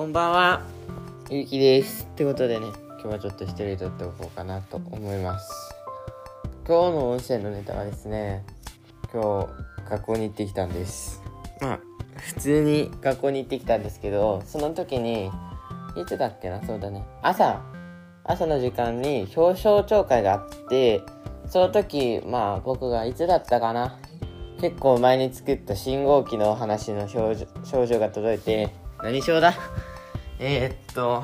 こんばんは、ゆうきです。ってことでね、今日はちょっと一人撮っておこうかなと思います。今日の音声のネタはですね、今日学校に行ってきたんです。まあ、普通に学校に行ってきたんですけど、その時に、いつだっけな、そうだね、朝、朝の時間に表彰聴会があって、その時、まあ僕がいつだったかな、結構前に作った信号機の話の症状が届いて何賞だ？えー、っと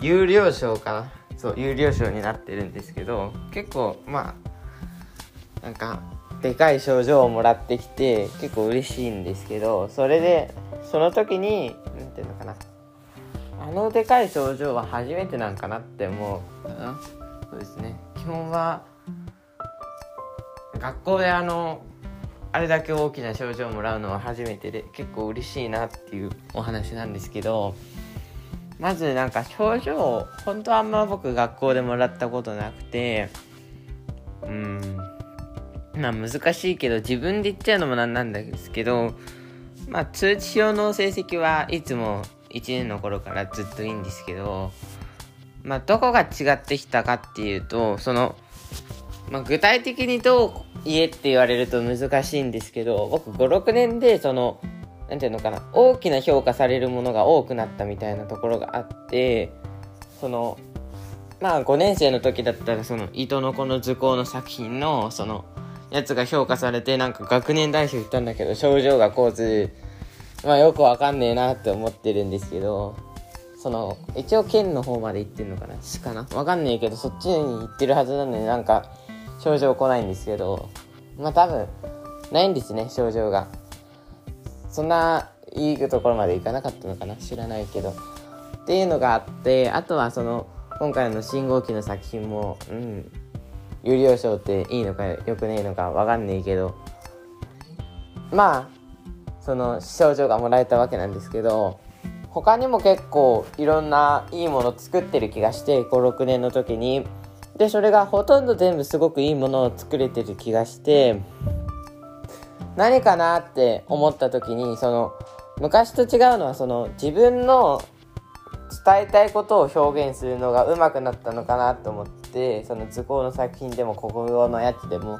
有料賞かな？そう有料賞になってるんですけど結構まあなんかでかい賞状をもらってきて結構嬉しいんですけどそれでその時に何ていうのかな？あのでかい症状は初めてなんかなって思う。かなそうですね。基本は学校であのあれだけ大きな賞状をもらうのは初めてで結構嬉しいなっていうお話なんですけどまずなんか賞状を本当はあんま僕学校でもらったことなくてうんまあ難しいけど自分で言っちゃうのもなんなんですけどまあ通知表の成績はいつも1年の頃からずっといいんですけどまあどこが違ってきたかっていうとそのまあ、具体的にどう言えって言われると難しいんですけど僕56年でその何て言うのかな大きな評価されるものが多くなったみたいなところがあってそのまあ5年生の時だったらその糸の子の図工の作品のそのやつが評価されてなんか学年代表言ったんだけど症状が構図まあよくわかんねえなって思ってるんですけどその一応県の方まで行ってんのかな市かな？わかんねえけどそっちに行ってるはずなのになんか症状来ないんですけどまあ多分ないんですね症状が。そんないいところまでいかなかったのかな知らないけど。っていうのがあってあとはその今回の信号機の作品もうん有料賞っていいのかよくねえのかわかんねえけど。まあその症状がもらえたわけなんですけど他にも結構いろんないいもの作ってる気がして56年の時に。でそれがほとんど全部すごくいいものを作れてる気がして何かなって思った時にその昔と違うのはその自分の伝えたいことを表現するのが上手くなったのかなと思ってその図工の作品でも国語のやつでも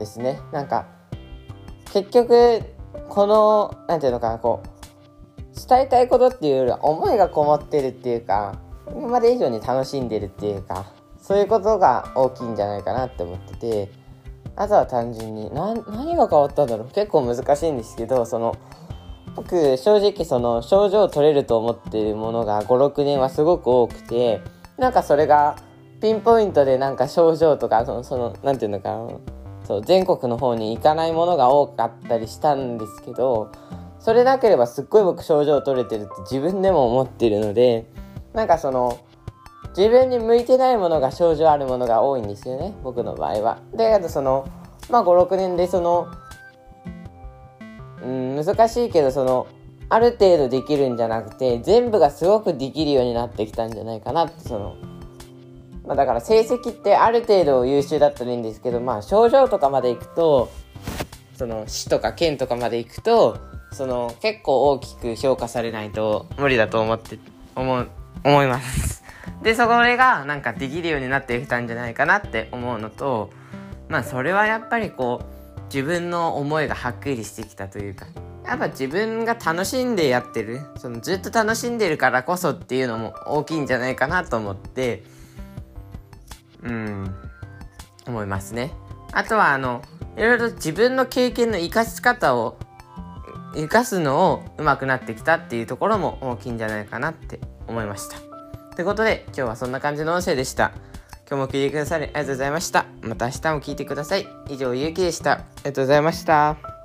ですね。なんか結局この何て言うのかなこう伝えたいことっていうよりは思いがこもってるっていうか今まで以上に楽しんでるっていうかそういうことが大きいんじゃないかなって思っててあとは単純に何が変わったんだろう？結構難しいんですけどその僕正直その症状を取れると思ってるものが56年はすごく多くてなんかそれがピンポイントでなんか症状とかそのそのなんていうのかな？そう全国の方に行かないものが多かったりしたんですけどそれなければすっごい僕症状取れてるって自分でも思ってるのでなんかその自分に向いてないものが症状あるものが多いんですよね僕の場合は。であとそのまあ56年でそのうん難しいけどそのある程度できるんじゃなくて全部がすごくできるようになってきたんじゃないかなってその。まあ、だから成績ってある程度優秀だったらいいんですけどまあ症状とかまでいくとその市とか県とかまで行くとその結構大きく評価されないと無理だと思って思う思います。でそれがなんかできるようになってきたんじゃないかなって思うのとまあそれはやっぱりこう自分の思いがはっきりしてきたというかやっぱ自分が楽しんでやってるそのずっと楽しんでるからこそっていうのも大きいんじゃないかなと思ってうん思いますね。あとはあのいろいろ自分の経験の生かし方を生かすのを上手くなってきたっていうところも大きいんじゃないかなって思いました。ということで今日はそんな感じの音声でした。今日も聞いてくださりありがとうございました。また明日も聞いてください。以上、ゆうきでした。ありがとうございました。